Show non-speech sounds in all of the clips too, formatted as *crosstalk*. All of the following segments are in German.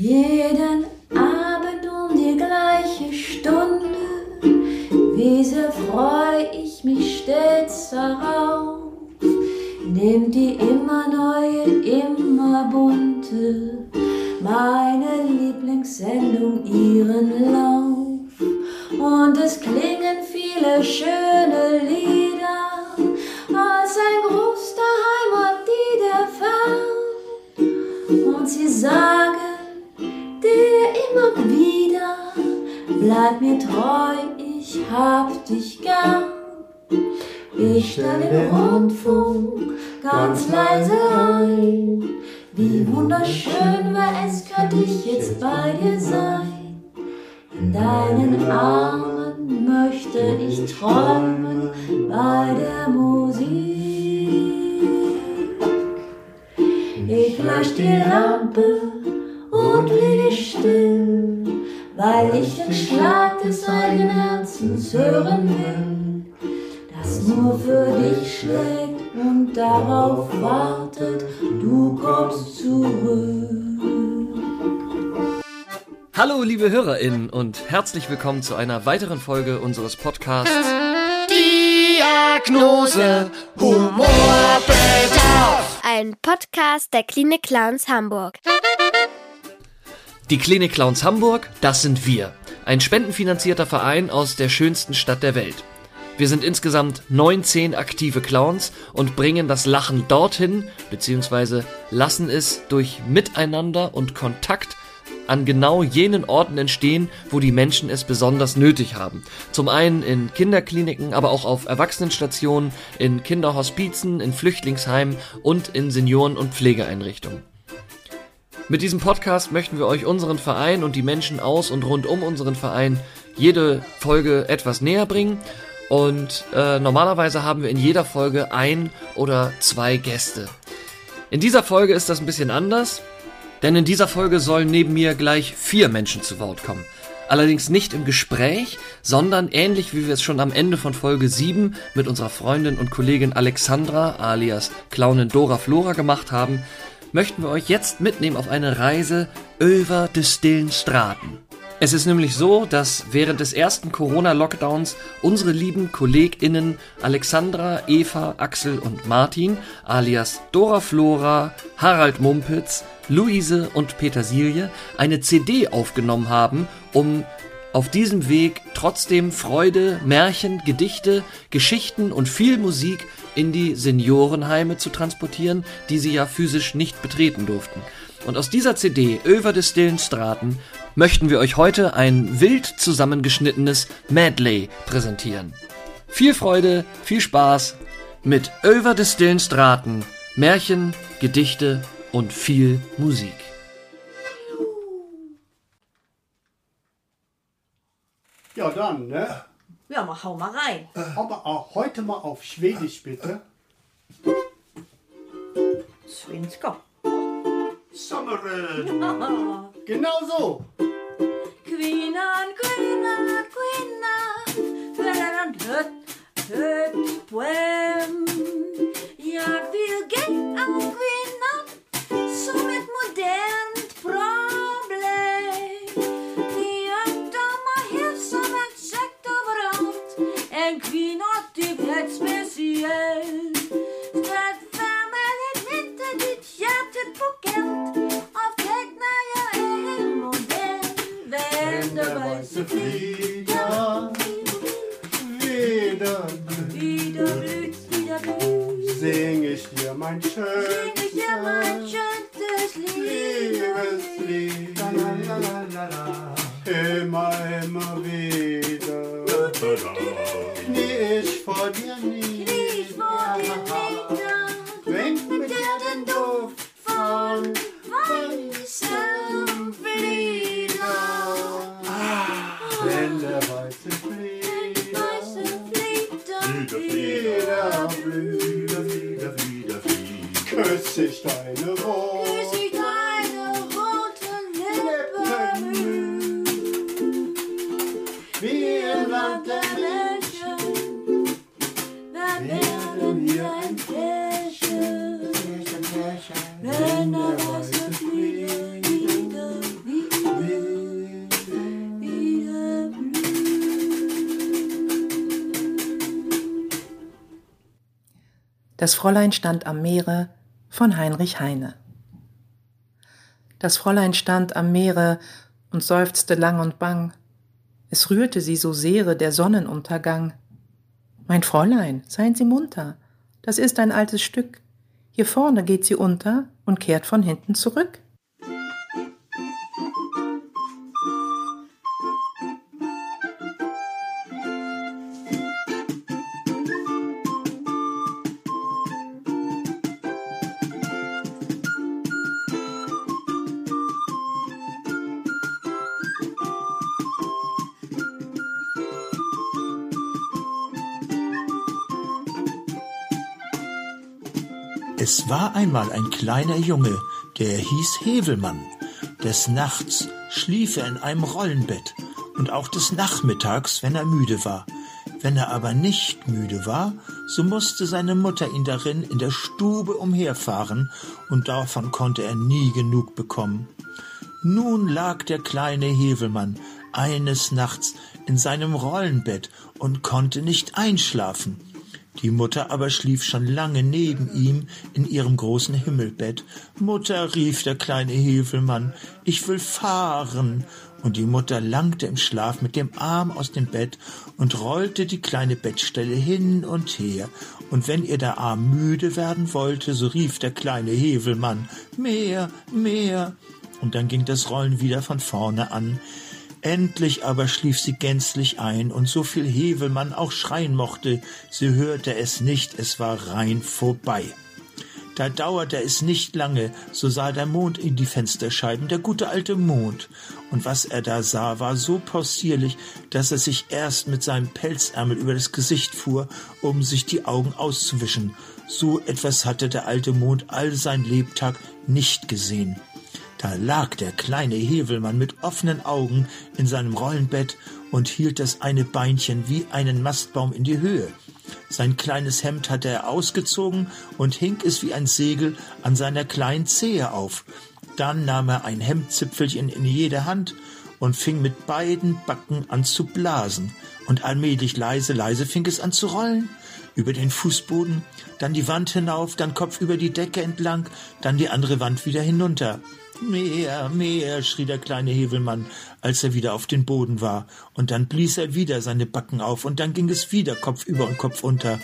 Jeden hören will, das nur für dich schlägt und darauf wartet, du kommst zurück. Hallo, liebe HörerInnen und herzlich willkommen zu einer weiteren Folge unseres Podcasts. Diagnose Humorbedarf. Ein Podcast der Klinik Clowns Hamburg. Die Klinik Clowns Hamburg, das sind wir. Ein spendenfinanzierter Verein aus der schönsten Stadt der Welt. Wir sind insgesamt 19 aktive Clowns und bringen das Lachen dorthin, beziehungsweise lassen es durch Miteinander und Kontakt an genau jenen Orten entstehen, wo die Menschen es besonders nötig haben. Zum einen in Kinderkliniken, aber auch auf Erwachsenenstationen, in Kinderhospizen, in Flüchtlingsheimen und in Senioren- und Pflegeeinrichtungen. Mit diesem Podcast möchten wir euch unseren Verein und die Menschen aus und rund um unseren Verein jede Folge etwas näher bringen. Und äh, normalerweise haben wir in jeder Folge ein oder zwei Gäste. In dieser Folge ist das ein bisschen anders, denn in dieser Folge sollen neben mir gleich vier Menschen zu Wort kommen. Allerdings nicht im Gespräch, sondern ähnlich wie wir es schon am Ende von Folge 7 mit unserer Freundin und Kollegin Alexandra alias Clownin Dora Flora gemacht haben, möchten wir euch jetzt mitnehmen auf eine Reise über die stillen Straßen. Es ist nämlich so, dass während des ersten Corona-Lockdowns unsere lieben KollegInnen Alexandra, Eva, Axel und Martin alias Dora Flora, Harald Mumpitz, Luise und Petersilie eine CD aufgenommen haben, um auf diesem Weg trotzdem Freude, Märchen, Gedichte, Geschichten und viel Musik in die Seniorenheime zu transportieren, die sie ja physisch nicht betreten durften. Und aus dieser CD, Over des stillen Straten, möchten wir euch heute ein wild zusammengeschnittenes Medley präsentieren. Viel Freude, viel Spaß mit Over des stillen Straten, Märchen, Gedichte und viel Musik. Ja, dann, ne? Ja, mal hau mal rein. Aber auch heute mal auf Schwedisch, bitte. Svenska. Sommeren. *laughs* Genau so. Kvinnan, kvinna, kvinna, för en dött, dött poem. Jag vill get av kvinnan som ett modernt problem. Das Fräulein stand am Meere von Heinrich Heine. Das Fräulein stand am Meere und seufzte lang und bang. Es rührte sie so sehre der Sonnenuntergang. Mein Fräulein, seien Sie munter, das ist ein altes Stück. Hier vorne geht sie unter und kehrt von hinten zurück. Einmal ein kleiner Junge, der hieß Hevelmann. Des Nachts schlief er in einem Rollenbett und auch des Nachmittags, wenn er müde war. Wenn er aber nicht müde war, so musste seine Mutter ihn darin in der Stube umherfahren, und davon konnte er nie genug bekommen. Nun lag der kleine Hevelmann eines Nachts in seinem Rollenbett und konnte nicht einschlafen. Die Mutter aber schlief schon lange neben ihm in ihrem großen Himmelbett. Mutter, rief der kleine Hevelmann, ich will fahren. Und die Mutter langte im Schlaf mit dem Arm aus dem Bett und rollte die kleine Bettstelle hin und her. Und wenn ihr der Arm müde werden wollte, so rief der kleine Hevelmann, mehr, mehr. Und dann ging das Rollen wieder von vorne an. Endlich aber schlief sie gänzlich ein, und so viel Hevelmann auch schreien mochte, sie hörte es nicht, es war rein vorbei. Da dauerte es nicht lange, so sah der Mond in die Fensterscheiben, der gute alte Mond. Und was er da sah, war so possierlich, dass er sich erst mit seinem Pelzärmel über das Gesicht fuhr, um sich die Augen auszuwischen. So etwas hatte der alte Mond all sein Lebtag nicht gesehen. Da lag der kleine Hevelmann mit offenen Augen in seinem Rollenbett und hielt das eine Beinchen wie einen Mastbaum in die Höhe. Sein kleines Hemd hatte er ausgezogen und hing es wie ein Segel an seiner kleinen Zehe auf. Dann nahm er ein Hemdzipfelchen in jede Hand und fing mit beiden Backen an zu blasen. Und allmählich leise, leise fing es an zu rollen. Über den Fußboden, dann die Wand hinauf, dann Kopf über die Decke entlang, dann die andere Wand wieder hinunter. Mehr, mehr, schrie der kleine Hevelmann, als er wieder auf den Boden war, und dann blies er wieder seine Backen auf, und dann ging es wieder Kopf über und Kopf unter.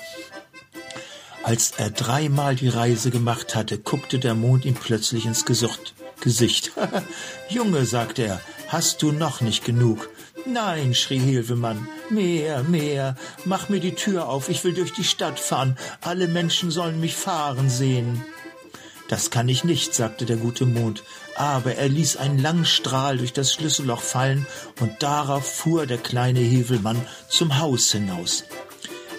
Als er dreimal die Reise gemacht hatte, guckte der Mond ihm plötzlich ins Gesicht. Gesicht. *laughs* Junge, sagte er, hast du noch nicht genug? Nein, schrie Hevelmann, mehr, mehr, mach mir die Tür auf, ich will durch die Stadt fahren, alle Menschen sollen mich fahren sehen. Das kann ich nicht, sagte der gute Mond, aber er ließ einen langen Strahl durch das Schlüsselloch fallen, und darauf fuhr der kleine Hevelmann zum Haus hinaus.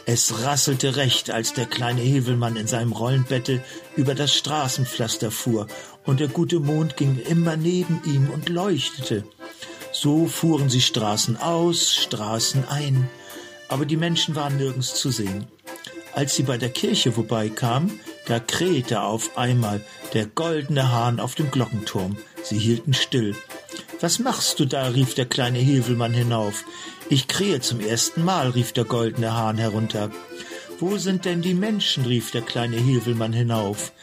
Es rasselte recht, als der kleine Hevelmann in seinem Rollenbette über das Straßenpflaster fuhr, und der gute Mond ging immer neben ihm und leuchtete. So fuhren sie Straßen aus, Straßen ein, aber die Menschen waren nirgends zu sehen. Als sie bei der Kirche vorbeikamen, da krähte auf einmal der goldene Hahn auf dem Glockenturm. Sie hielten still. Was machst du da? rief der kleine Hevelmann hinauf. Ich krähe zum ersten Mal, rief der goldene Hahn herunter. Wo sind denn die Menschen? rief der kleine Hevelmann hinauf.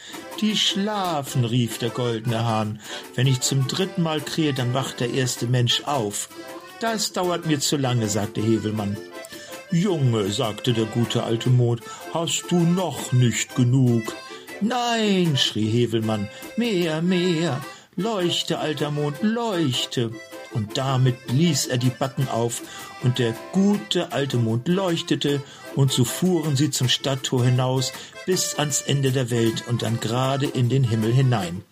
Die schlafen, rief der goldene Hahn. Wenn ich zum dritten Mal krähe, dann wacht der erste Mensch auf. Das dauert mir zu lange, sagte Hevelmann. Junge, sagte der gute alte Mond, hast du noch nicht genug? Nein, schrie Hevelmann, mehr, mehr, leuchte, alter Mond, leuchte. Und damit blies er die Backen auf, und der gute alte Mond leuchtete, und so fuhren sie zum Stadttor hinaus bis ans Ende der Welt und dann gerade in den Himmel hinein.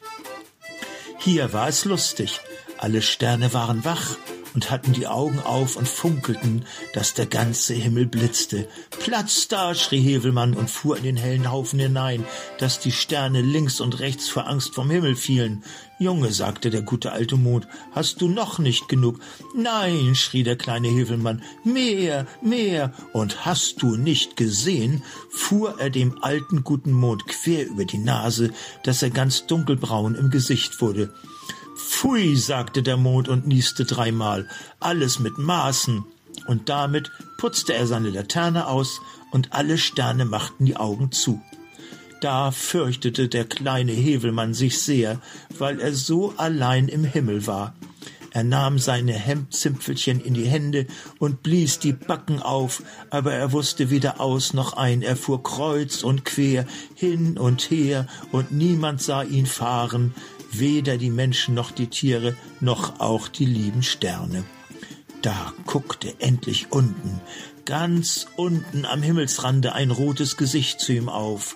Hier war es lustig, alle Sterne waren wach, und hatten die Augen auf und funkelten, dass der ganze Himmel blitzte. Platz da, schrie Hevelmann und fuhr in den hellen Haufen hinein, dass die Sterne links und rechts vor Angst vom Himmel fielen. Junge, sagte der gute alte Mond, hast du noch nicht genug? Nein, schrie der kleine Hevelmann, mehr, mehr. Und hast du nicht gesehen, fuhr er dem alten guten Mond quer über die Nase, dass er ganz dunkelbraun im Gesicht wurde. Pfui, sagte der Mond und nieste dreimal, alles mit Maßen. Und damit putzte er seine Laterne aus, und alle Sterne machten die Augen zu. Da fürchtete der kleine Hevelmann sich sehr, weil er so allein im Himmel war. Er nahm seine Hemdzimpfelchen in die Hände und blies die Backen auf, aber er wusste weder aus noch ein, er fuhr kreuz und quer, hin und her, und niemand sah ihn fahren, weder die Menschen noch die Tiere, noch auch die lieben Sterne. Da guckte endlich unten, ganz unten am Himmelsrande ein rotes Gesicht zu ihm auf,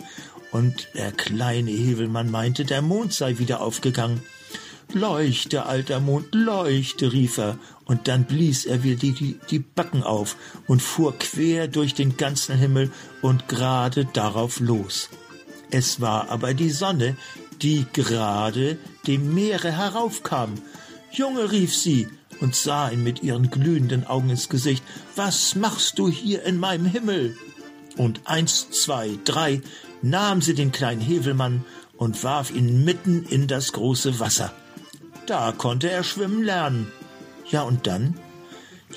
und der kleine Hevelmann meinte, der Mond sei wieder aufgegangen. Leuchte, alter Mond, leuchte, rief er, und dann blies er wieder die, die, die Backen auf und fuhr quer durch den ganzen Himmel und gerade darauf los. Es war aber die Sonne, die gerade dem Meere heraufkam. Junge, rief sie und sah ihn mit ihren glühenden Augen ins Gesicht. Was machst du hier in meinem Himmel? Und eins, zwei, drei nahm sie den kleinen Hevelmann und warf ihn mitten in das große Wasser. Da konnte er schwimmen lernen. Ja, und dann?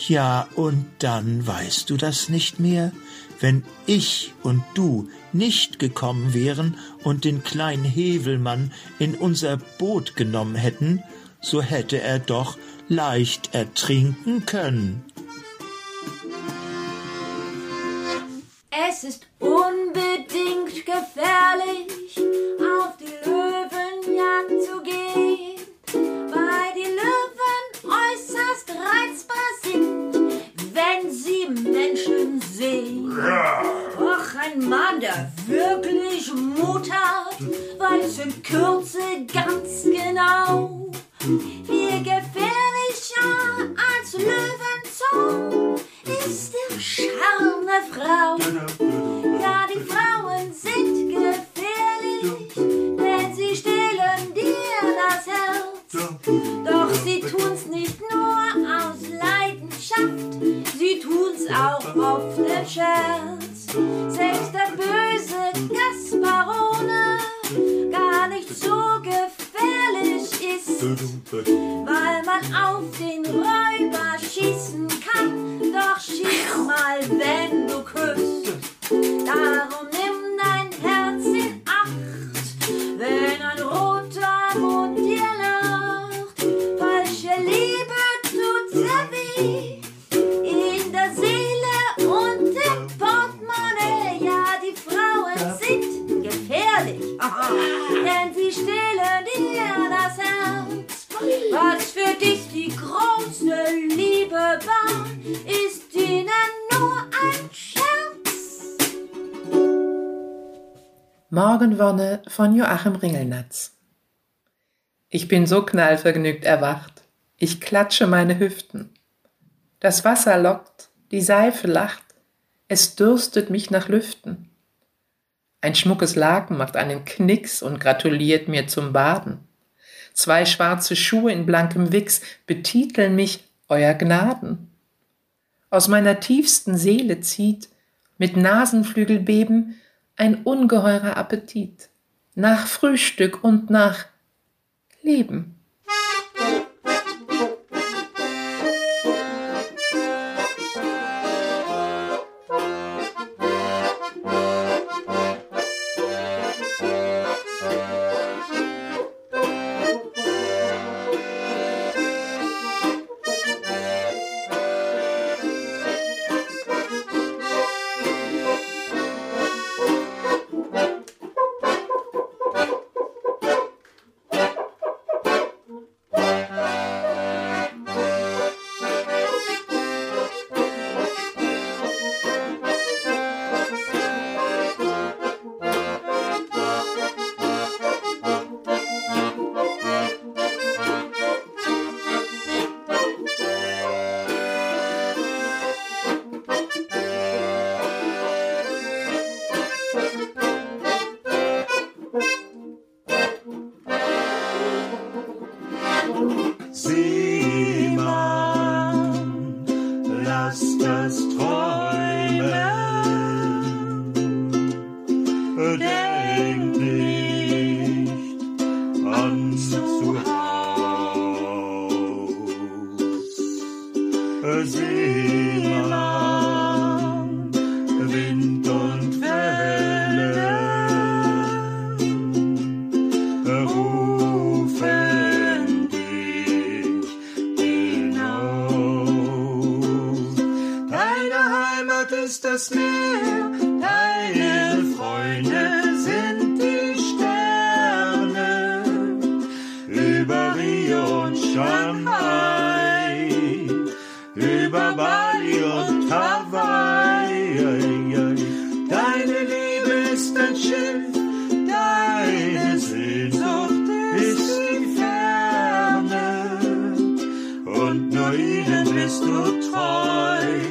Ja, und dann weißt du das nicht mehr? Wenn ich und du nicht gekommen wären und den kleinen Hevelmann in unser Boot genommen hätten, so hätte er doch leicht ertrinken können. Es ist unbedingt gefährlich, auf die Mann, der wirklich Mut hat, weiß in Kürze ganz genau, Morgenwonne von Joachim Ringelnatz. Ich bin so knallvergnügt erwacht. Ich klatsche meine Hüften. Das Wasser lockt, die Seife lacht, es dürstet mich nach Lüften. Ein schmuckes Laken macht einen Knicks und gratuliert mir zum Baden. Zwei schwarze Schuhe in blankem Wichs betiteln mich Euer Gnaden. Aus meiner tiefsten Seele zieht mit Nasenflügelbeben ein ungeheurer Appetit nach Frühstück und nach Leben. Über Bali und Hawaii. Deine Liebe ist ein Schiff, deine Sehnsucht ist die Ferne und nur ihnen bist du treu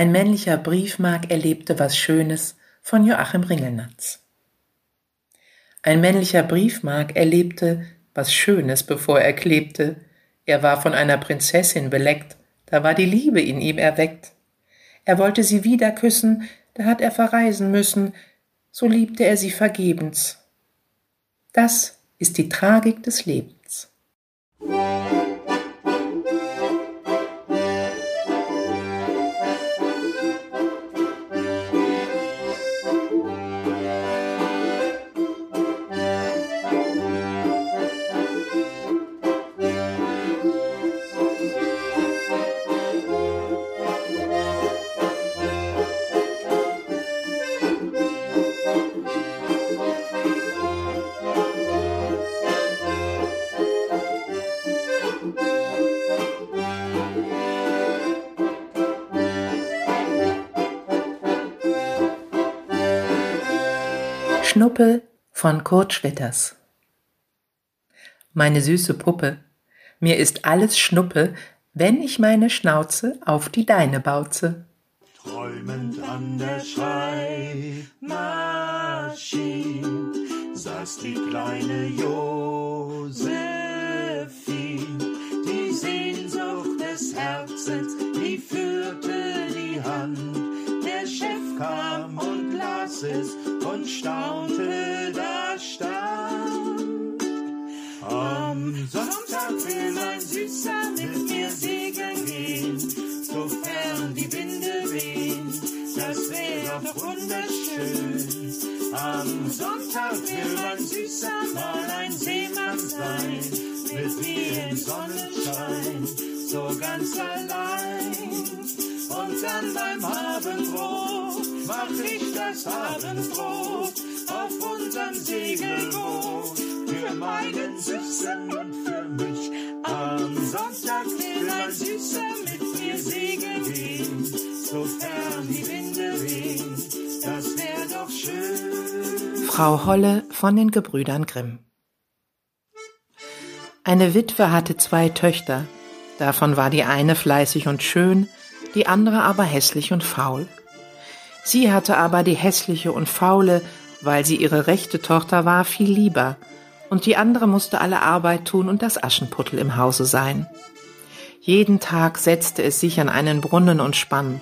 Ein männlicher Briefmark erlebte was Schönes von Joachim Ringelnatz. Ein männlicher Briefmark erlebte was Schönes, bevor er klebte. Er war von einer Prinzessin beleckt, da war die Liebe in ihm erweckt. Er wollte sie wieder küssen, da hat er verreisen müssen, so liebte er sie vergebens. Das ist die Tragik des Lebens. Von Kurt Schwitters Meine süße Puppe, mir ist alles Schnuppe, wenn ich meine Schnauze auf die Deine bauze. Träumend an der Schreibmaschine saß die kleine Josephine. Die Sehnsucht des Herzens, die führte die Hand. Chef kam und las es und staunte, da stand. Am Sonntag will ein Süßer mit mir segeln gehen, sofern die Winde wehen, das wäre doch wunderschön. Am Sonntag will ein Süßer mal ein Seemann sein, mit mir im Sonnenschein, so ganz allein. Und dann beim Abendbrot mach ich das Abendbrot auf unserem Segelboot für meinen Süßen und für mich. Am Sonntag will ein Süßer mit mir segeln gehen, sofern die Winde wehen, das wär doch schön. Frau Holle von den Gebrüdern Grimm Eine Witwe hatte zwei Töchter, davon war die eine fleißig und schön, die andere aber hässlich und faul. Sie hatte aber die hässliche und faule weil sie ihre rechte Tochter war, viel lieber, und die andere musste alle Arbeit tun und das Aschenputtel im Hause sein. Jeden Tag setzte es sich an einen Brunnen und spann.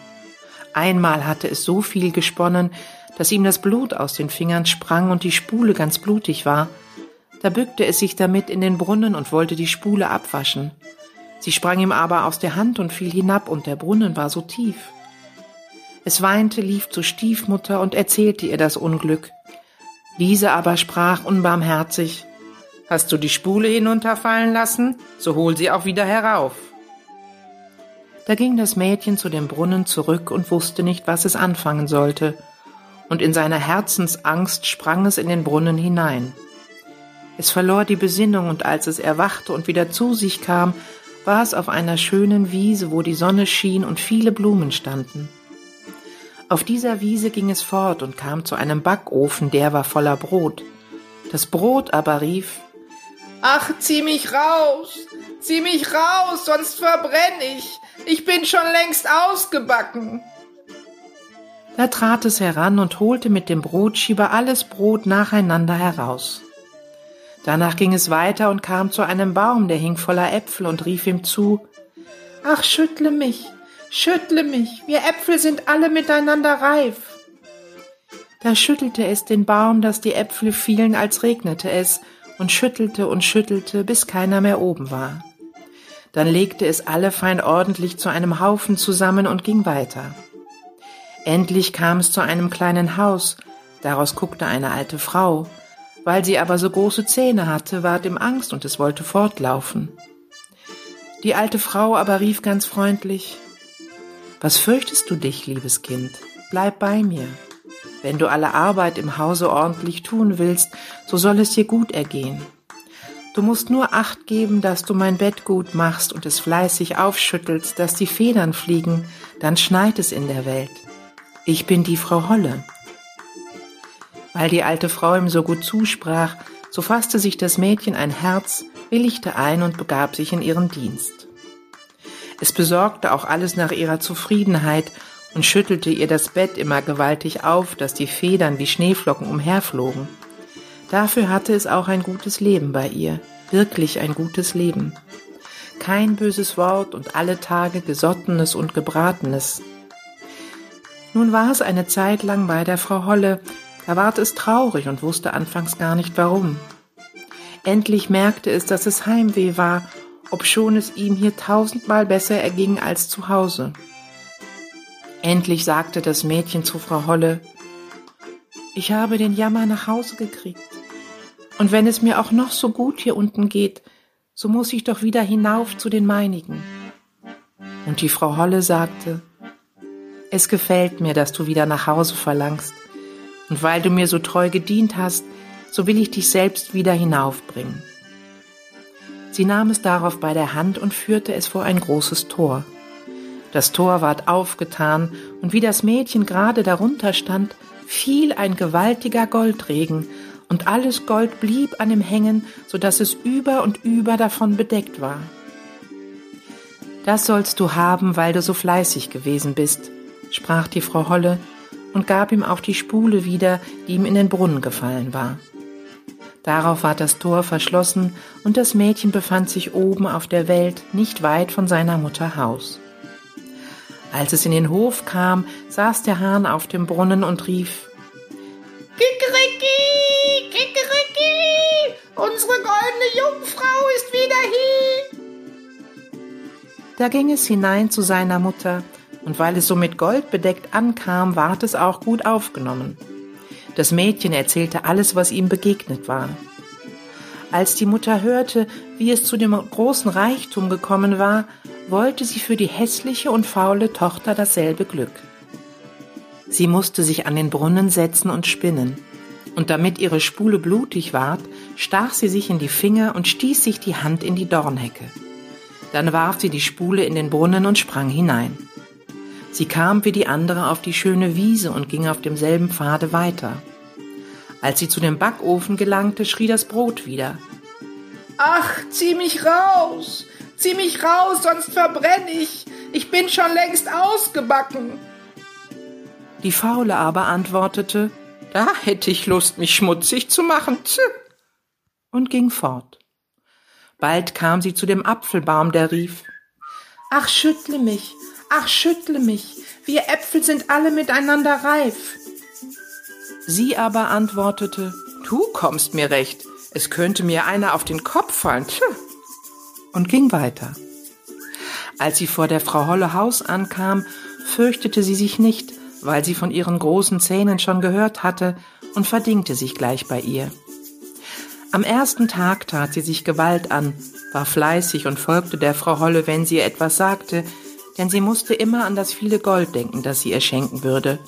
Einmal hatte es so viel gesponnen, dass ihm das Blut aus den Fingern sprang und die Spule ganz blutig war. Da bückte es sich damit in den Brunnen und wollte die Spule abwaschen. Sie sprang ihm aber aus der Hand und fiel hinab, und der Brunnen war so tief. Es weinte, lief zur Stiefmutter und erzählte ihr das Unglück. Diese aber sprach unbarmherzig Hast du die Spule hinunterfallen lassen, so hol sie auch wieder herauf. Da ging das Mädchen zu dem Brunnen zurück und wusste nicht, was es anfangen sollte, und in seiner Herzensangst sprang es in den Brunnen hinein. Es verlor die Besinnung, und als es erwachte und wieder zu sich kam, war es auf einer schönen Wiese, wo die Sonne schien und viele Blumen standen. Auf dieser Wiese ging es fort und kam zu einem Backofen, der war voller Brot. Das Brot aber rief Ach, zieh mich raus, zieh mich raus, sonst verbrenn ich. Ich bin schon längst ausgebacken. Da trat es heran und holte mit dem Brotschieber alles Brot nacheinander heraus. Danach ging es weiter und kam zu einem Baum, der hing voller Äpfel und rief ihm zu Ach, schüttle mich, schüttle mich, wir Äpfel sind alle miteinander reif. Da schüttelte es den Baum, dass die Äpfel fielen, als regnete es, und schüttelte und schüttelte, bis keiner mehr oben war. Dann legte es alle fein ordentlich zu einem Haufen zusammen und ging weiter. Endlich kam es zu einem kleinen Haus, daraus guckte eine alte Frau. Weil sie aber so große Zähne hatte, ward ihm Angst und es wollte fortlaufen. Die alte Frau aber rief ganz freundlich, Was fürchtest du dich, liebes Kind? Bleib bei mir. Wenn du alle Arbeit im Hause ordentlich tun willst, so soll es dir gut ergehen. Du musst nur acht geben, dass du mein Bett gut machst und es fleißig aufschüttelst, dass die Federn fliegen, dann schneit es in der Welt. Ich bin die Frau Holle. Weil die alte Frau ihm so gut zusprach, so fasste sich das Mädchen ein Herz, willigte ein und begab sich in ihren Dienst. Es besorgte auch alles nach ihrer Zufriedenheit und schüttelte ihr das Bett immer gewaltig auf, dass die Federn wie Schneeflocken umherflogen. Dafür hatte es auch ein gutes Leben bei ihr, wirklich ein gutes Leben. Kein böses Wort und alle Tage Gesottenes und Gebratenes. Nun war es eine Zeit lang bei der Frau Holle, da ward es traurig und wusste anfangs gar nicht warum. Endlich merkte es, dass es Heimweh war, obschon es ihm hier tausendmal besser erging als zu Hause. Endlich sagte das Mädchen zu Frau Holle, ich habe den Jammer nach Hause gekriegt. Und wenn es mir auch noch so gut hier unten geht, so muss ich doch wieder hinauf zu den meinigen. Und die Frau Holle sagte, es gefällt mir, dass du wieder nach Hause verlangst, und weil du mir so treu gedient hast, so will ich dich selbst wieder hinaufbringen. Sie nahm es darauf bei der Hand und führte es vor ein großes Tor. Das Tor ward aufgetan, und wie das Mädchen gerade darunter stand, fiel ein gewaltiger Goldregen, und alles Gold blieb an ihm hängen, so dass es über und über davon bedeckt war. Das sollst du haben, weil du so fleißig gewesen bist, sprach die Frau Holle und gab ihm auch die Spule wieder, die ihm in den Brunnen gefallen war. Darauf ward das Tor verschlossen, und das Mädchen befand sich oben auf der Welt, nicht weit von seiner Mutter Haus. Als es in den Hof kam, saß der Hahn auf dem Brunnen und rief Kikeriki, Kikeriki, unsere goldene Jungfrau ist wieder hier. Da ging es hinein zu seiner Mutter, und weil es so mit Gold bedeckt ankam, ward es auch gut aufgenommen. Das Mädchen erzählte alles, was ihm begegnet war. Als die Mutter hörte, wie es zu dem großen Reichtum gekommen war, wollte sie für die hässliche und faule Tochter dasselbe Glück. Sie musste sich an den Brunnen setzen und spinnen, und damit ihre Spule blutig ward, stach sie sich in die Finger und stieß sich die Hand in die Dornhecke. Dann warf sie die Spule in den Brunnen und sprang hinein. Sie kam wie die andere auf die schöne Wiese und ging auf demselben Pfade weiter. Als sie zu dem Backofen gelangte, schrie das Brot wieder. Ach, zieh mich raus! Zieh mich raus, sonst verbrenn ich. Ich bin schon längst ausgebacken. Die Faule aber antwortete, Da hätte ich Lust, mich schmutzig zu machen. Tch. Und ging fort. Bald kam sie zu dem Apfelbaum, der rief, Ach, schüttle mich, ach, schüttle mich, wir Äpfel sind alle miteinander reif. Sie aber antwortete, Du kommst mir recht, es könnte mir einer auf den Kopf fallen. Tch. Und ging weiter. Als sie vor der Frau Holle Haus ankam, fürchtete sie sich nicht, weil sie von ihren großen Zähnen schon gehört hatte und verdingte sich gleich bei ihr. Am ersten Tag tat sie sich Gewalt an, war fleißig und folgte der Frau Holle, wenn sie ihr etwas sagte, denn sie musste immer an das viele Gold denken, das sie ihr schenken würde.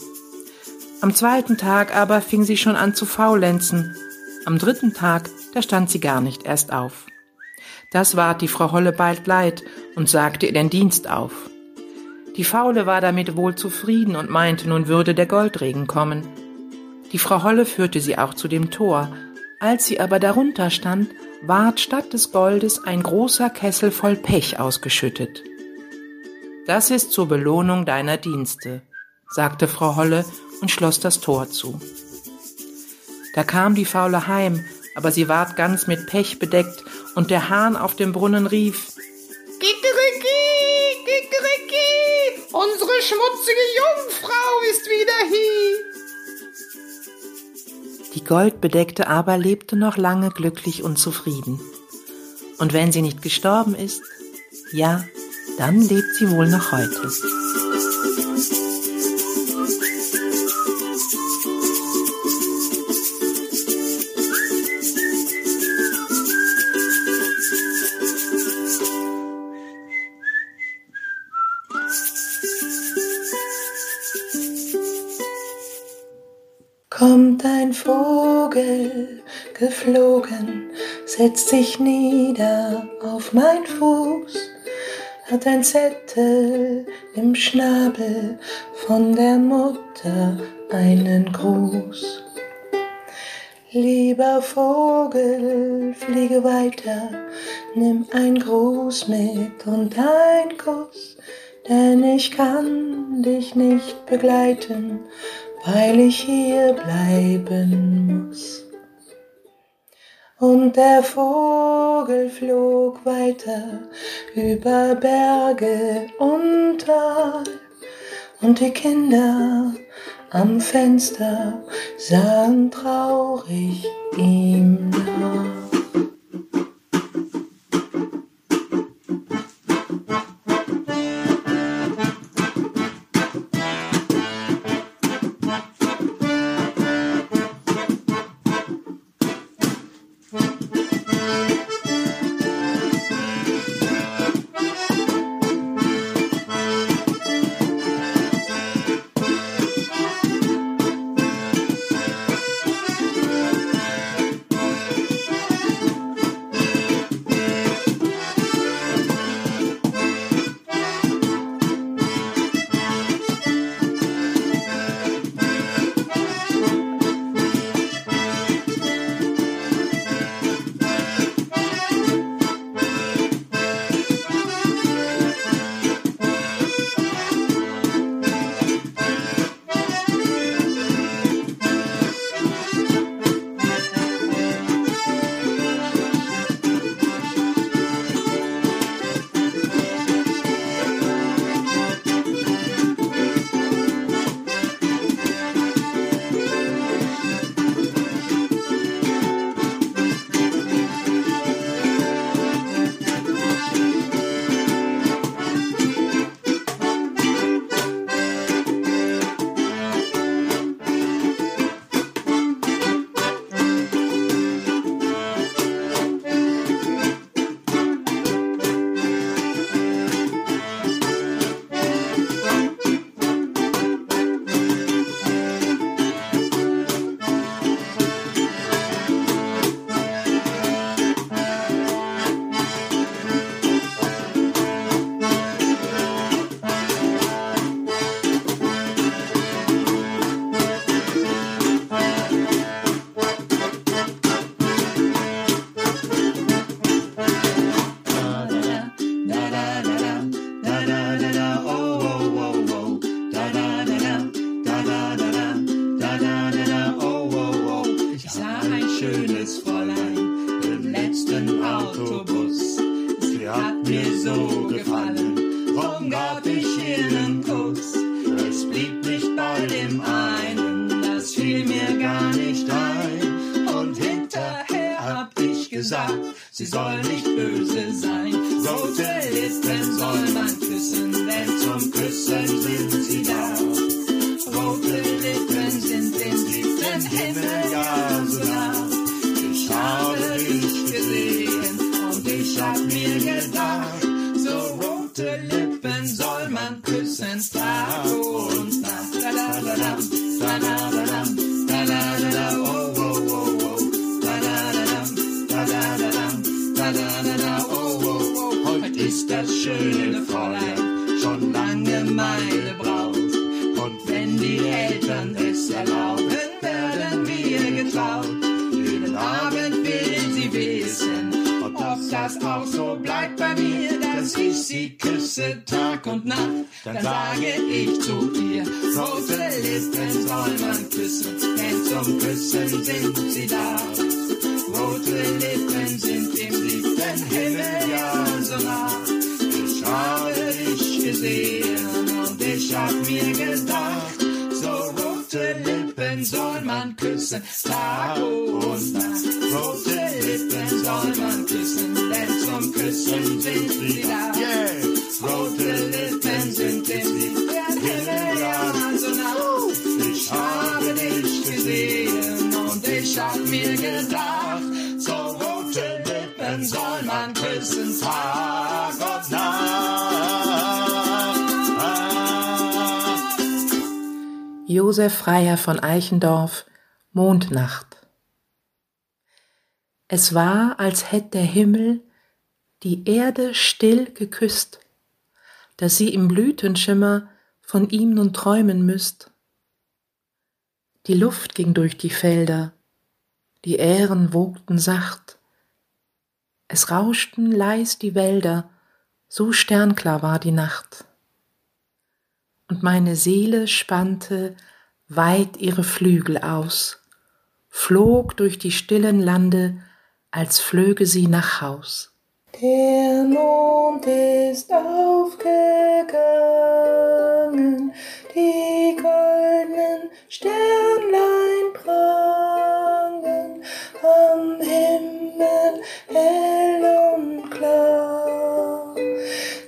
Am zweiten Tag aber fing sie schon an zu faulenzen. Am dritten Tag, da stand sie gar nicht erst auf. Das ward die Frau Holle bald leid und sagte ihr den Dienst auf. Die Faule war damit wohl zufrieden und meinte, nun würde der Goldregen kommen. Die Frau Holle führte sie auch zu dem Tor. Als sie aber darunter stand, ward statt des Goldes ein großer Kessel voll Pech ausgeschüttet. Das ist zur Belohnung deiner Dienste, sagte Frau Holle und schloss das Tor zu. Da kam die Faule heim, aber sie ward ganz mit Pech bedeckt, und der Hahn auf dem Brunnen rief Kikeriki, Kikeriki, unsere schmutzige Jungfrau ist wieder hier. Die Goldbedeckte aber lebte noch lange glücklich und zufrieden. Und wenn sie nicht gestorben ist, ja, dann lebt sie wohl noch heute. Kommt ein Vogel geflogen, setzt sich nieder auf mein Fuß, hat ein Zettel im Schnabel von der Mutter einen Gruß. Lieber Vogel, fliege weiter, nimm ein Gruß mit und ein Kuss, denn ich kann dich nicht begleiten, weil ich hier bleiben muss. Und der Vogel flog weiter über Berge und Tal, und die Kinder am Fenster sahen traurig ihm nach. Das schöne Fräulein schon lange meine Braut. Und wenn die Eltern es erlauben, werden wir getraut. Jeden Abend will sie wissen, ob das auch so bleibt bei mir, dass ich sie küsse Tag und Nacht. Dann sage ich zu ihr, Lippen soll man küssen, denn zum Küssen sind sie da. Josef Freier von Eichendorff Mondnacht Es war, als hätt der Himmel die Erde still geküsst, dass sie im Blütenschimmer von ihm nun träumen müsst. Die Luft ging durch die Felder, die Ähren wogten sacht, es rauschten leis die Wälder, so sternklar war die Nacht. Und meine Seele spannte weit ihre Flügel aus, flog durch die stillen Lande, als flöge sie nach Haus. Der Mond ist aufgegangen, die goldenen Sternlein prangen am Himmel hell und klar.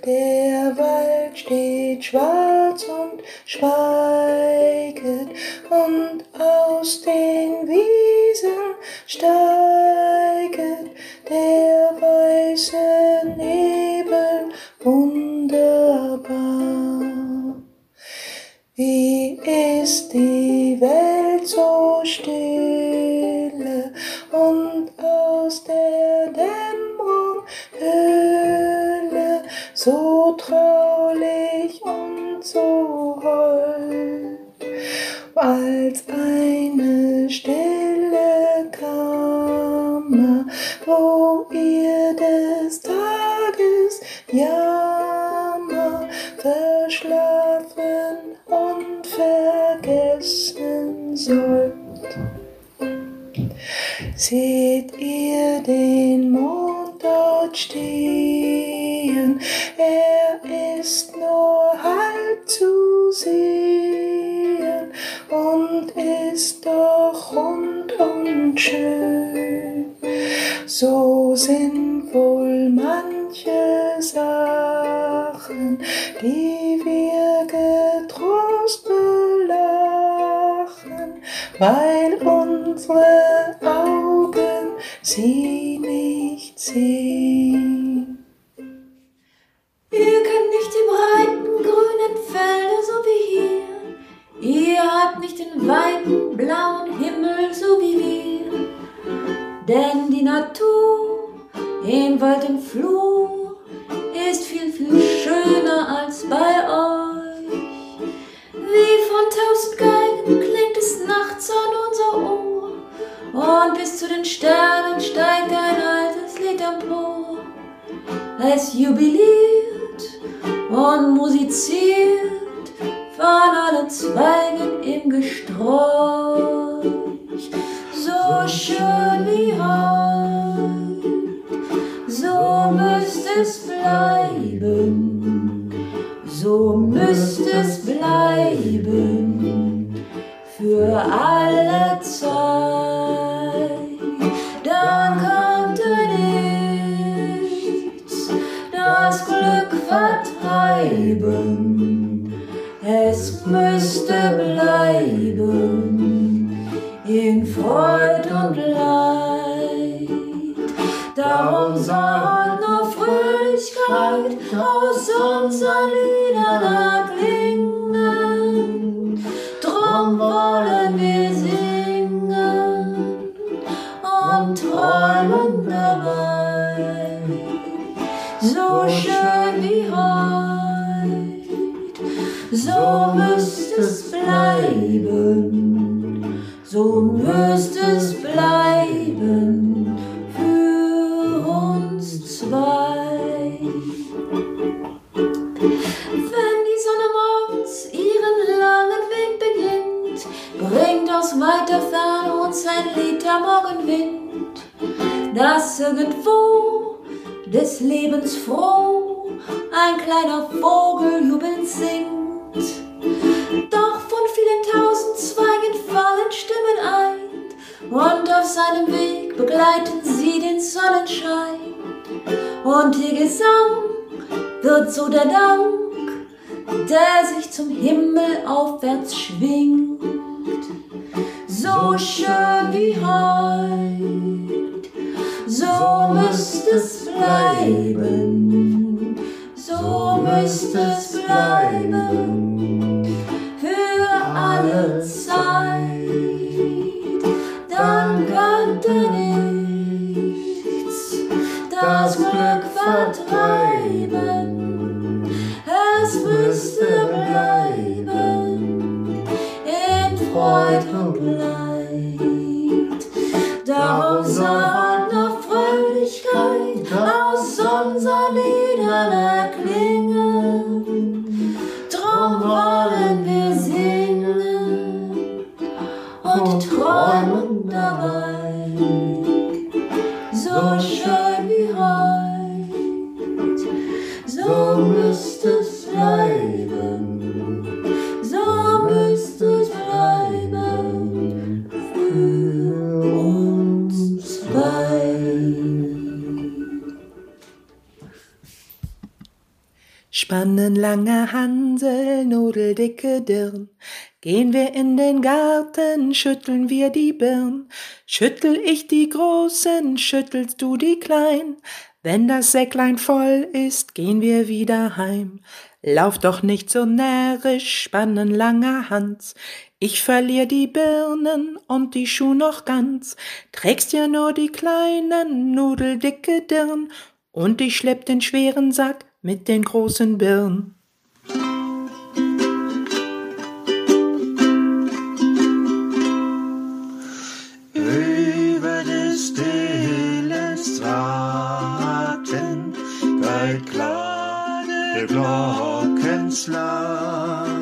Der Wald steht schwarz und schweiget und aus den Wiesen steiget der weiße Nebel wunderbar. Wie ist die Welt so stille und aus der Dämmerung Höhle so traulich es jubiliert und musiziert, von allen Zweigen im Gesträuch. So schön wie heut, so müsst es bleiben, so müsst es bleiben, für alle Zeit. bleiben, es müsste bleiben in Freud und Leid. Darum soll nur Fröhlichkeit aus unseren Liedern erklingen. Drum wollen wir singen und träumen dabei. So schön wie heute so müsste es bleiben, so müsste bells. Lange Hansel, nudeldicke Dirn, gehen wir in den Garten, schütteln wir die Birn. Schüttel ich die Großen, schüttelst du die Klein. Wenn das Säcklein voll ist, gehen wir wieder heim. Lauf doch nicht so närrisch, spannen langer Hans. Ich verlier die Birnen und die Schuh noch ganz. Trägst ja nur die kleinen, nudeldicke Dirn. Und ich schlepp den schweren Sack mit den großen Birnen. kleine Glockenschlag.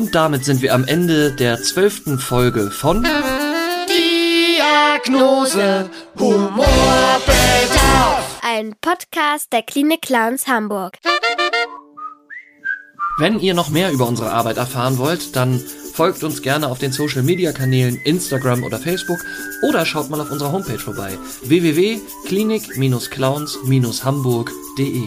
Und damit sind wir am Ende der zwölften Folge von Diagnose Humorbedarf. Ein Podcast der Klinik Clowns Hamburg. Wenn ihr noch mehr über unsere Arbeit erfahren wollt, dann folgt uns gerne auf den Social Media Kanälen Instagram oder Facebook oder schaut mal auf unserer Homepage vorbei www.klinik-clowns-hamburg.de.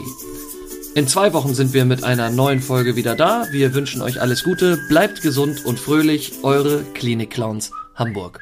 In zwei Wochen sind wir mit einer neuen Folge wieder da. Wir wünschen euch alles Gute, bleibt gesund und fröhlich, eure Klinik Clowns Hamburg.